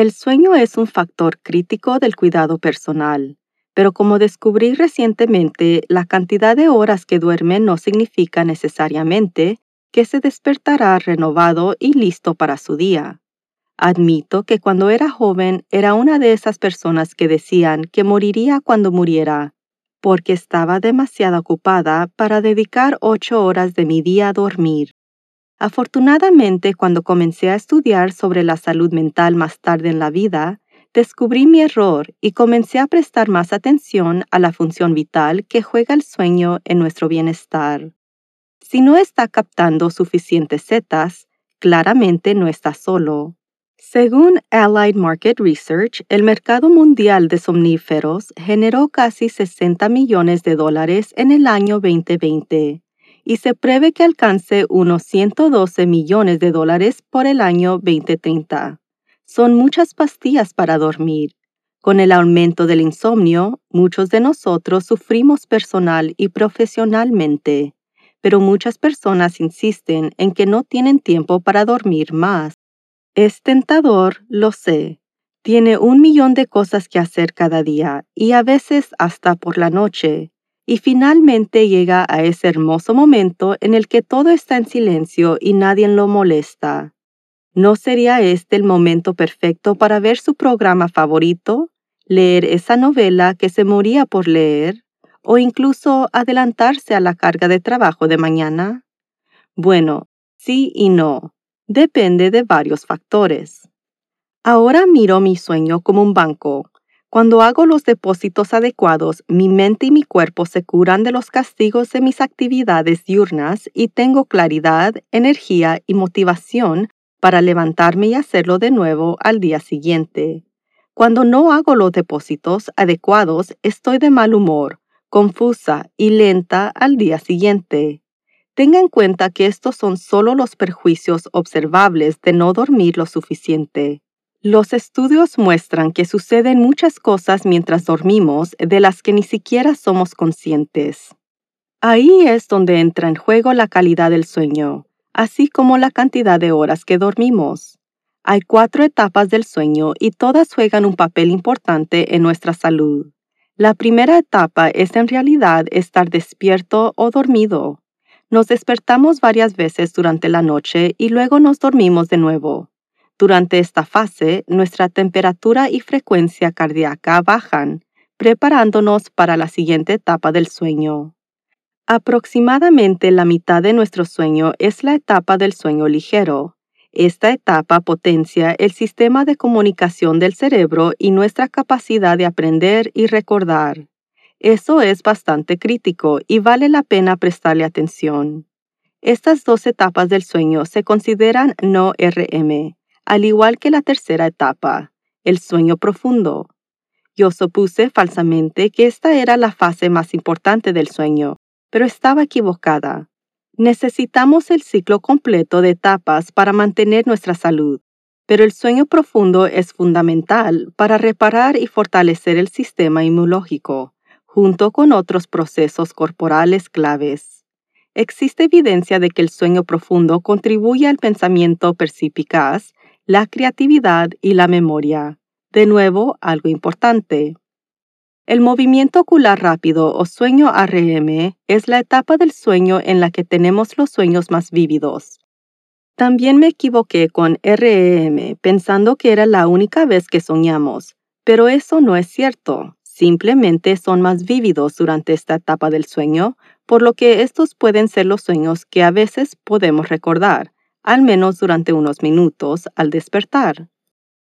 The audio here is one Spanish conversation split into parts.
El sueño es un factor crítico del cuidado personal, pero como descubrí recientemente, la cantidad de horas que duerme no significa necesariamente que se despertará renovado y listo para su día. Admito que cuando era joven era una de esas personas que decían que moriría cuando muriera, porque estaba demasiado ocupada para dedicar ocho horas de mi día a dormir. Afortunadamente, cuando comencé a estudiar sobre la salud mental más tarde en la vida, descubrí mi error y comencé a prestar más atención a la función vital que juega el sueño en nuestro bienestar. Si no está captando suficientes setas, claramente no está solo. Según Allied Market Research, el mercado mundial de somníferos generó casi 60 millones de dólares en el año 2020 y se prevé que alcance unos 112 millones de dólares por el año 2030. Son muchas pastillas para dormir. Con el aumento del insomnio, muchos de nosotros sufrimos personal y profesionalmente, pero muchas personas insisten en que no tienen tiempo para dormir más. Es tentador, lo sé. Tiene un millón de cosas que hacer cada día y a veces hasta por la noche y finalmente llega a ese hermoso momento en el que todo está en silencio y nadie lo molesta. ¿No sería este el momento perfecto para ver su programa favorito, leer esa novela que se moría por leer, o incluso adelantarse a la carga de trabajo de mañana? Bueno, sí y no. Depende de varios factores. Ahora miro mi sueño como un banco, cuando hago los depósitos adecuados, mi mente y mi cuerpo se curan de los castigos de mis actividades diurnas y tengo claridad, energía y motivación para levantarme y hacerlo de nuevo al día siguiente. Cuando no hago los depósitos adecuados, estoy de mal humor, confusa y lenta al día siguiente. Tenga en cuenta que estos son solo los perjuicios observables de no dormir lo suficiente. Los estudios muestran que suceden muchas cosas mientras dormimos de las que ni siquiera somos conscientes. Ahí es donde entra en juego la calidad del sueño, así como la cantidad de horas que dormimos. Hay cuatro etapas del sueño y todas juegan un papel importante en nuestra salud. La primera etapa es en realidad estar despierto o dormido. Nos despertamos varias veces durante la noche y luego nos dormimos de nuevo. Durante esta fase, nuestra temperatura y frecuencia cardíaca bajan, preparándonos para la siguiente etapa del sueño. Aproximadamente la mitad de nuestro sueño es la etapa del sueño ligero. Esta etapa potencia el sistema de comunicación del cerebro y nuestra capacidad de aprender y recordar. Eso es bastante crítico y vale la pena prestarle atención. Estas dos etapas del sueño se consideran no RM al igual que la tercera etapa, el sueño profundo. Yo supuse falsamente que esta era la fase más importante del sueño, pero estaba equivocada. Necesitamos el ciclo completo de etapas para mantener nuestra salud, pero el sueño profundo es fundamental para reparar y fortalecer el sistema inmunológico, junto con otros procesos corporales claves. Existe evidencia de que el sueño profundo contribuye al pensamiento perspicaz la creatividad y la memoria. De nuevo, algo importante. El movimiento ocular rápido o sueño REM es la etapa del sueño en la que tenemos los sueños más vívidos. También me equivoqué con REM pensando que era la única vez que soñamos, pero eso no es cierto. Simplemente son más vívidos durante esta etapa del sueño, por lo que estos pueden ser los sueños que a veces podemos recordar, al menos durante unos minutos al despertar.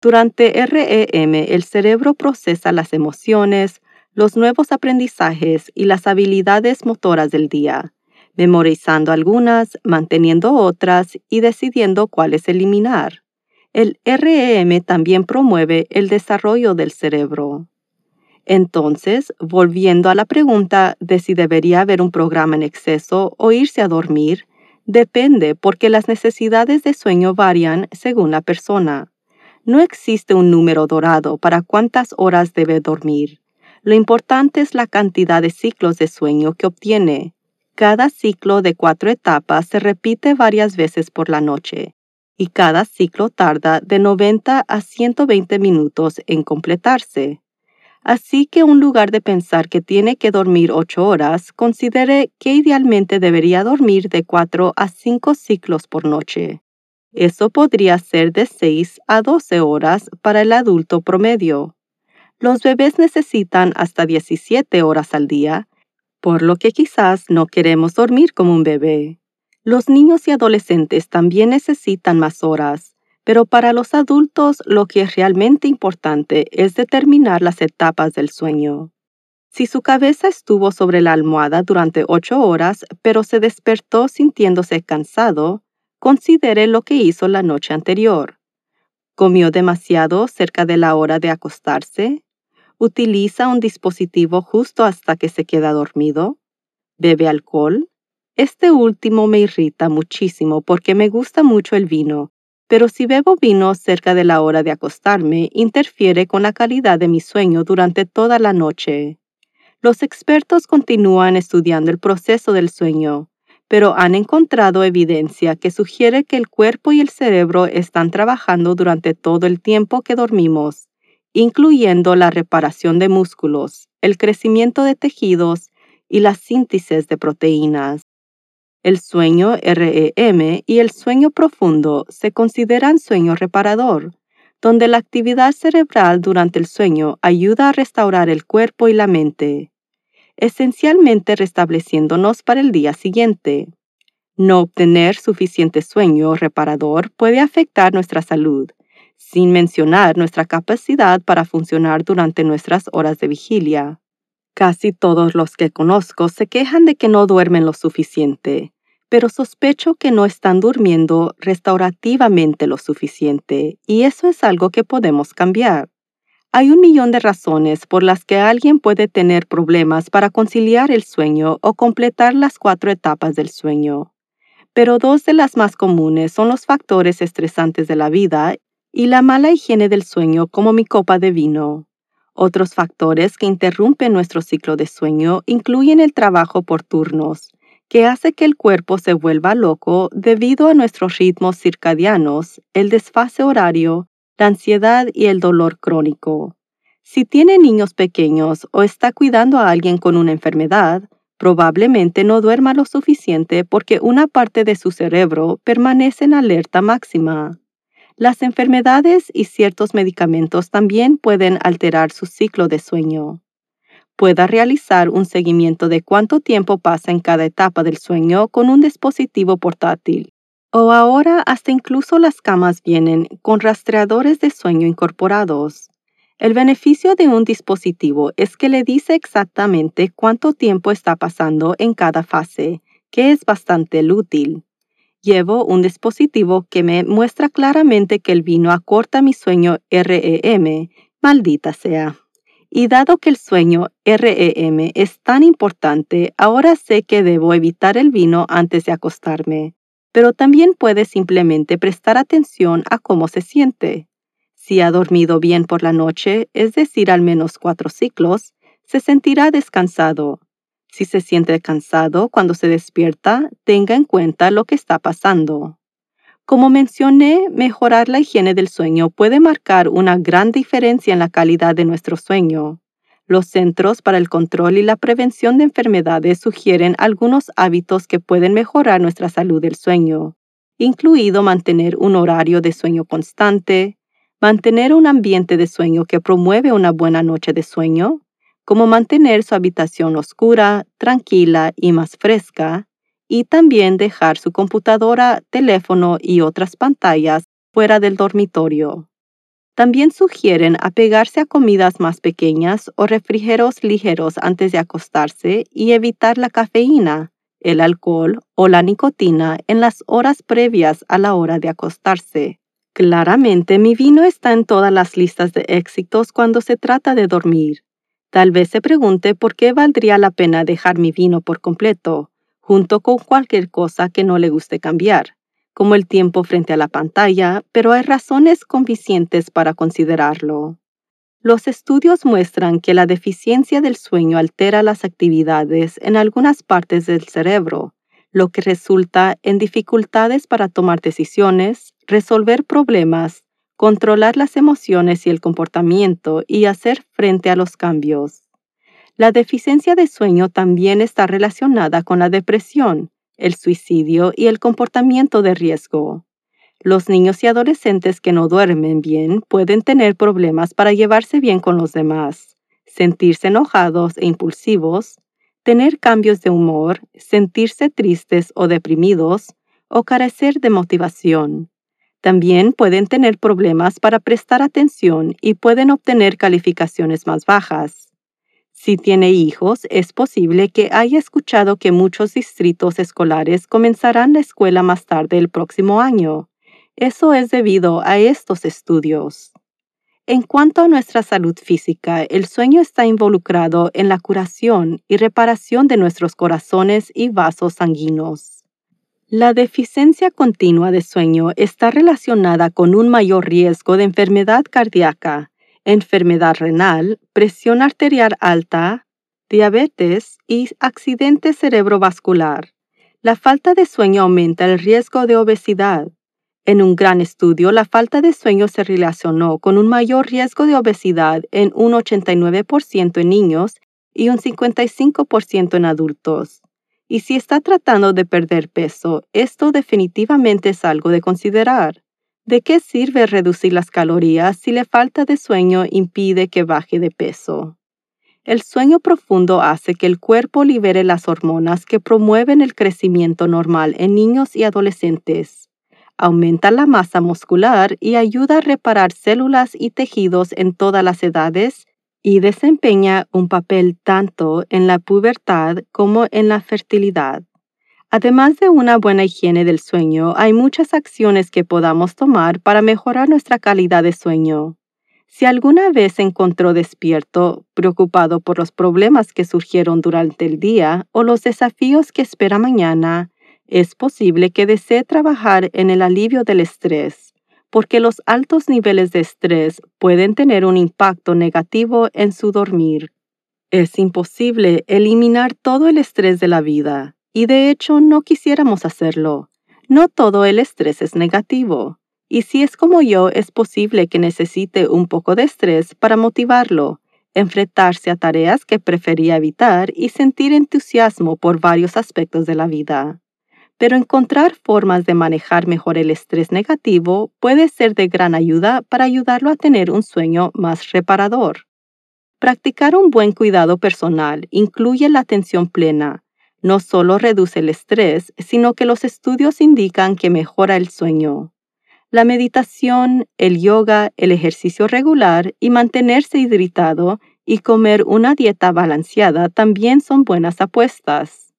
Durante REM, el cerebro procesa las emociones, los nuevos aprendizajes y las habilidades motoras del día, memorizando algunas, manteniendo otras y decidiendo cuáles eliminar. El REM también promueve el desarrollo del cerebro. Entonces, volviendo a la pregunta de si debería haber un programa en exceso o irse a dormir, depende porque las necesidades de sueño varían según la persona. No existe un número dorado para cuántas horas debe dormir. Lo importante es la cantidad de ciclos de sueño que obtiene. Cada ciclo de cuatro etapas se repite varias veces por la noche y cada ciclo tarda de 90 a 120 minutos en completarse. Así que en lugar de pensar que tiene que dormir 8 horas, considere que idealmente debería dormir de 4 a 5 ciclos por noche. Eso podría ser de 6 a 12 horas para el adulto promedio. Los bebés necesitan hasta 17 horas al día, por lo que quizás no queremos dormir como un bebé. Los niños y adolescentes también necesitan más horas, pero para los adultos lo que es realmente importante es determinar las etapas del sueño. Si su cabeza estuvo sobre la almohada durante 8 horas, pero se despertó sintiéndose cansado, considere lo que hizo la noche anterior. ¿Comió demasiado cerca de la hora de acostarse? ¿Utiliza un dispositivo justo hasta que se queda dormido? ¿Bebe alcohol? Este último me irrita muchísimo porque me gusta mucho el vino, pero si bebo vino cerca de la hora de acostarme, interfiere con la calidad de mi sueño durante toda la noche. Los expertos continúan estudiando el proceso del sueño, pero han encontrado evidencia que sugiere que el cuerpo y el cerebro están trabajando durante todo el tiempo que dormimos, incluyendo la reparación de músculos, el crecimiento de tejidos y la síntesis de proteínas. El sueño REM y el sueño profundo se consideran sueño reparador, donde la actividad cerebral durante el sueño ayuda a restaurar el cuerpo y la mente esencialmente restableciéndonos para el día siguiente. No obtener suficiente sueño reparador puede afectar nuestra salud, sin mencionar nuestra capacidad para funcionar durante nuestras horas de vigilia. Casi todos los que conozco se quejan de que no duermen lo suficiente, pero sospecho que no están durmiendo restaurativamente lo suficiente, y eso es algo que podemos cambiar. Hay un millón de razones por las que alguien puede tener problemas para conciliar el sueño o completar las cuatro etapas del sueño. Pero dos de las más comunes son los factores estresantes de la vida y la mala higiene del sueño como mi copa de vino. Otros factores que interrumpen nuestro ciclo de sueño incluyen el trabajo por turnos, que hace que el cuerpo se vuelva loco debido a nuestros ritmos circadianos, el desfase horario, la ansiedad y el dolor crónico. Si tiene niños pequeños o está cuidando a alguien con una enfermedad, probablemente no duerma lo suficiente porque una parte de su cerebro permanece en alerta máxima. Las enfermedades y ciertos medicamentos también pueden alterar su ciclo de sueño. Pueda realizar un seguimiento de cuánto tiempo pasa en cada etapa del sueño con un dispositivo portátil. O ahora hasta incluso las camas vienen con rastreadores de sueño incorporados. El beneficio de un dispositivo es que le dice exactamente cuánto tiempo está pasando en cada fase, que es bastante útil. Llevo un dispositivo que me muestra claramente que el vino acorta mi sueño REM, maldita sea. Y dado que el sueño REM es tan importante, ahora sé que debo evitar el vino antes de acostarme pero también puede simplemente prestar atención a cómo se siente. Si ha dormido bien por la noche, es decir, al menos cuatro ciclos, se sentirá descansado. Si se siente cansado cuando se despierta, tenga en cuenta lo que está pasando. Como mencioné, mejorar la higiene del sueño puede marcar una gran diferencia en la calidad de nuestro sueño. Los Centros para el Control y la Prevención de Enfermedades sugieren algunos hábitos que pueden mejorar nuestra salud del sueño, incluido mantener un horario de sueño constante, mantener un ambiente de sueño que promueve una buena noche de sueño, como mantener su habitación oscura, tranquila y más fresca, y también dejar su computadora, teléfono y otras pantallas fuera del dormitorio. También sugieren apegarse a comidas más pequeñas o refrigeros ligeros antes de acostarse y evitar la cafeína, el alcohol o la nicotina en las horas previas a la hora de acostarse. Claramente mi vino está en todas las listas de éxitos cuando se trata de dormir. Tal vez se pregunte por qué valdría la pena dejar mi vino por completo, junto con cualquier cosa que no le guste cambiar, como el tiempo frente a la pantalla, pero hay razones convincentes para considerarlo. Los estudios muestran que la deficiencia del sueño altera las actividades en algunas partes del cerebro, lo que resulta en dificultades para tomar decisiones, resolver problemas, controlar las emociones y el comportamiento y hacer frente a los cambios. La deficiencia de sueño también está relacionada con la depresión, el suicidio y el comportamiento de riesgo. Los niños y adolescentes que no duermen bien pueden tener problemas para llevarse bien con los demás, sentirse enojados e impulsivos, tener cambios de humor, sentirse tristes o deprimidos, o carecer de motivación. También pueden tener problemas para prestar atención y pueden obtener calificaciones más bajas. Si tiene hijos, es posible que haya escuchado que muchos distritos escolares comenzarán la escuela más tarde el próximo año. Eso es debido a estos estudios. En cuanto a nuestra salud física, el sueño está involucrado en la curación y reparación de nuestros corazones y vasos sanguíneos. La deficiencia continua de sueño está relacionada con un mayor riesgo de enfermedad cardíaca, enfermedad renal, presión arterial alta, diabetes y accidente cerebrovascular. La falta de sueño aumenta el riesgo de obesidad, en un gran estudio, la falta de sueño se relacionó con un mayor riesgo de obesidad en un 89% en niños y un 55% en adultos. Y si está tratando de perder peso, esto definitivamente es algo de considerar. ¿De qué sirve reducir las calorías si la falta de sueño impide que baje de peso? El sueño profundo hace que el cuerpo libere las hormonas que promueven el crecimiento normal en niños y adolescentes aumenta la masa muscular y ayuda a reparar células y tejidos en todas las edades y desempeña un papel tanto en la pubertad como en la fertilidad. Además de una buena higiene del sueño, hay muchas acciones que podamos tomar para mejorar nuestra calidad de sueño. Si alguna vez se encontró despierto, preocupado por los problemas que surgieron durante el día o los desafíos que espera mañana, es posible que desee trabajar en el alivio del estrés, porque los altos niveles de estrés pueden tener un impacto negativo en su dormir. Es imposible eliminar todo el estrés de la vida, y de hecho no quisiéramos hacerlo. No todo el estrés es negativo, y si es como yo, es posible que necesite un poco de estrés para motivarlo, enfrentarse a tareas que prefería evitar y sentir entusiasmo por varios aspectos de la vida pero encontrar formas de manejar mejor el estrés negativo puede ser de gran ayuda para ayudarlo a tener un sueño más reparador. Practicar un buen cuidado personal incluye la atención plena. No solo reduce el estrés, sino que los estudios indican que mejora el sueño. La meditación, el yoga, el ejercicio regular y mantenerse hidratado y comer una dieta balanceada también son buenas apuestas.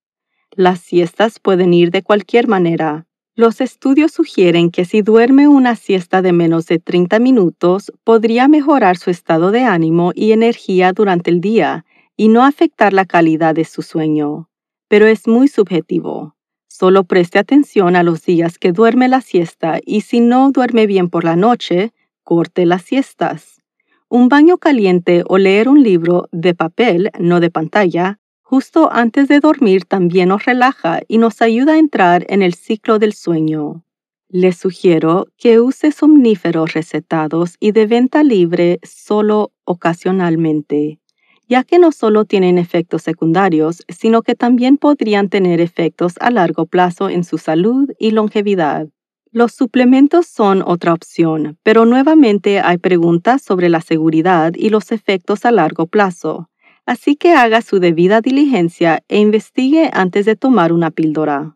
Las siestas pueden ir de cualquier manera. Los estudios sugieren que si duerme una siesta de menos de 30 minutos, podría mejorar su estado de ánimo y energía durante el día y no afectar la calidad de su sueño. Pero es muy subjetivo. Solo preste atención a los días que duerme la siesta y si no duerme bien por la noche, corte las siestas. Un baño caliente o leer un libro de papel, no de pantalla, justo antes de dormir también nos relaja y nos ayuda a entrar en el ciclo del sueño. Le sugiero que use somníferos recetados y de venta libre solo ocasionalmente, ya que no solo tienen efectos secundarios, sino que también podrían tener efectos a largo plazo en su salud y longevidad. Los suplementos son otra opción, pero nuevamente hay preguntas sobre la seguridad y los efectos a largo plazo Así que haga su debida diligencia e investigue antes de tomar una píldora.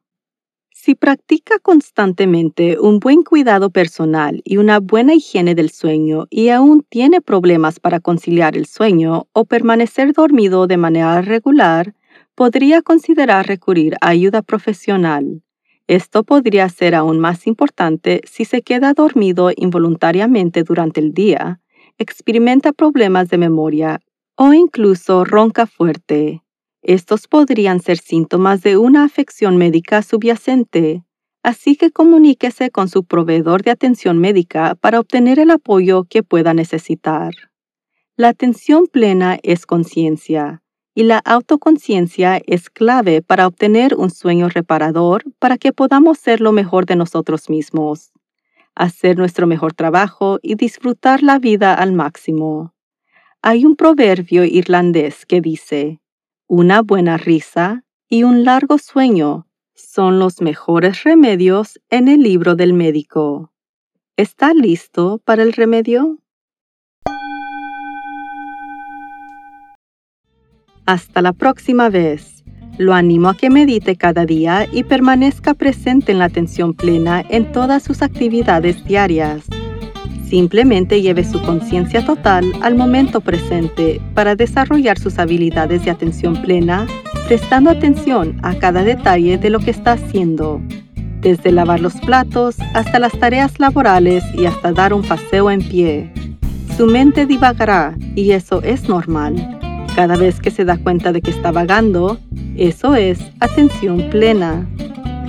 Si practica constantemente un buen cuidado personal y una buena higiene del sueño y aún tiene problemas para conciliar el sueño o permanecer dormido de manera regular, podría considerar recurrir a ayuda profesional. Esto podría ser aún más importante si se queda dormido involuntariamente durante el día, experimenta problemas de memoria o incluso ronca fuerte. Estos podrían ser síntomas de una afección médica subyacente, así que comuníquese con su proveedor de atención médica para obtener el apoyo que pueda necesitar. La atención plena es conciencia, y la autoconciencia es clave para obtener un sueño reparador para que podamos ser lo mejor de nosotros mismos, hacer nuestro mejor trabajo y disfrutar la vida al máximo. Hay un proverbio irlandés que dice, una buena risa y un largo sueño son los mejores remedios en el libro del médico. ¿Está listo para el remedio? Hasta la próxima vez. Lo animo a que medite cada día y permanezca presente en la atención plena en todas sus actividades diarias. Simplemente lleve su conciencia total al momento presente para desarrollar sus habilidades de atención plena, prestando atención a cada detalle de lo que está haciendo, desde lavar los platos hasta las tareas laborales y hasta dar un paseo en pie. Su mente divagará y eso es normal. Cada vez que se da cuenta de que está vagando, eso es atención plena.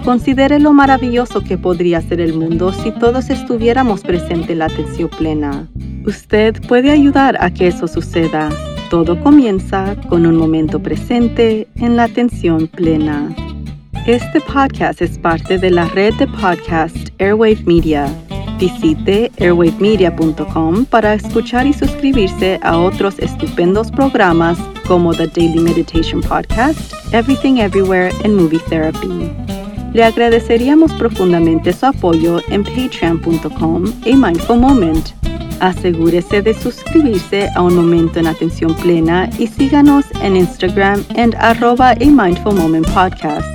Considere lo maravilloso que podría ser el mundo si todos estuviéramos presentes en la atención plena. Usted puede ayudar a que eso suceda. Todo comienza con un momento presente en la atención plena. Este podcast es parte de la red de podcast Airwave Media. Visite airwavemedia.com para escuchar y suscribirse a otros estupendos programas como The Daily Meditation Podcast, Everything Everywhere and Movie Therapy. Le agradeceríamos profundamente su apoyo en patreon.com y Mindful Moment. Asegúrese de suscribirse a Un Momento en Atención Plena y síganos en Instagram en arroba a Mindful Moment Podcast.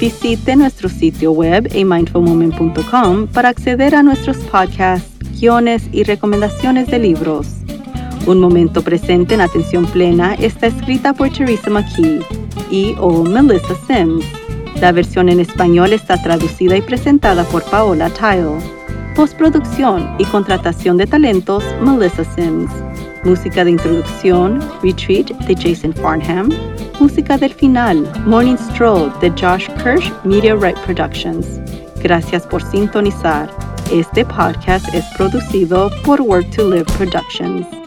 Visite nuestro sitio web amindfulmoment.com para acceder a nuestros podcasts, guiones y recomendaciones de libros. Un momento presente en atención plena está escrita por Teresa McKee y o Melissa Sims. La versión en español está traducida y presentada por Paola Tile. Postproducción y contratación de talentos, Melissa Sims. Música de introducción, Retreat de Jason Farnham. Música del final, Morning Stroll de Josh Kirsch Right Productions. Gracias por sintonizar. Este podcast es producido por Work to Live Productions.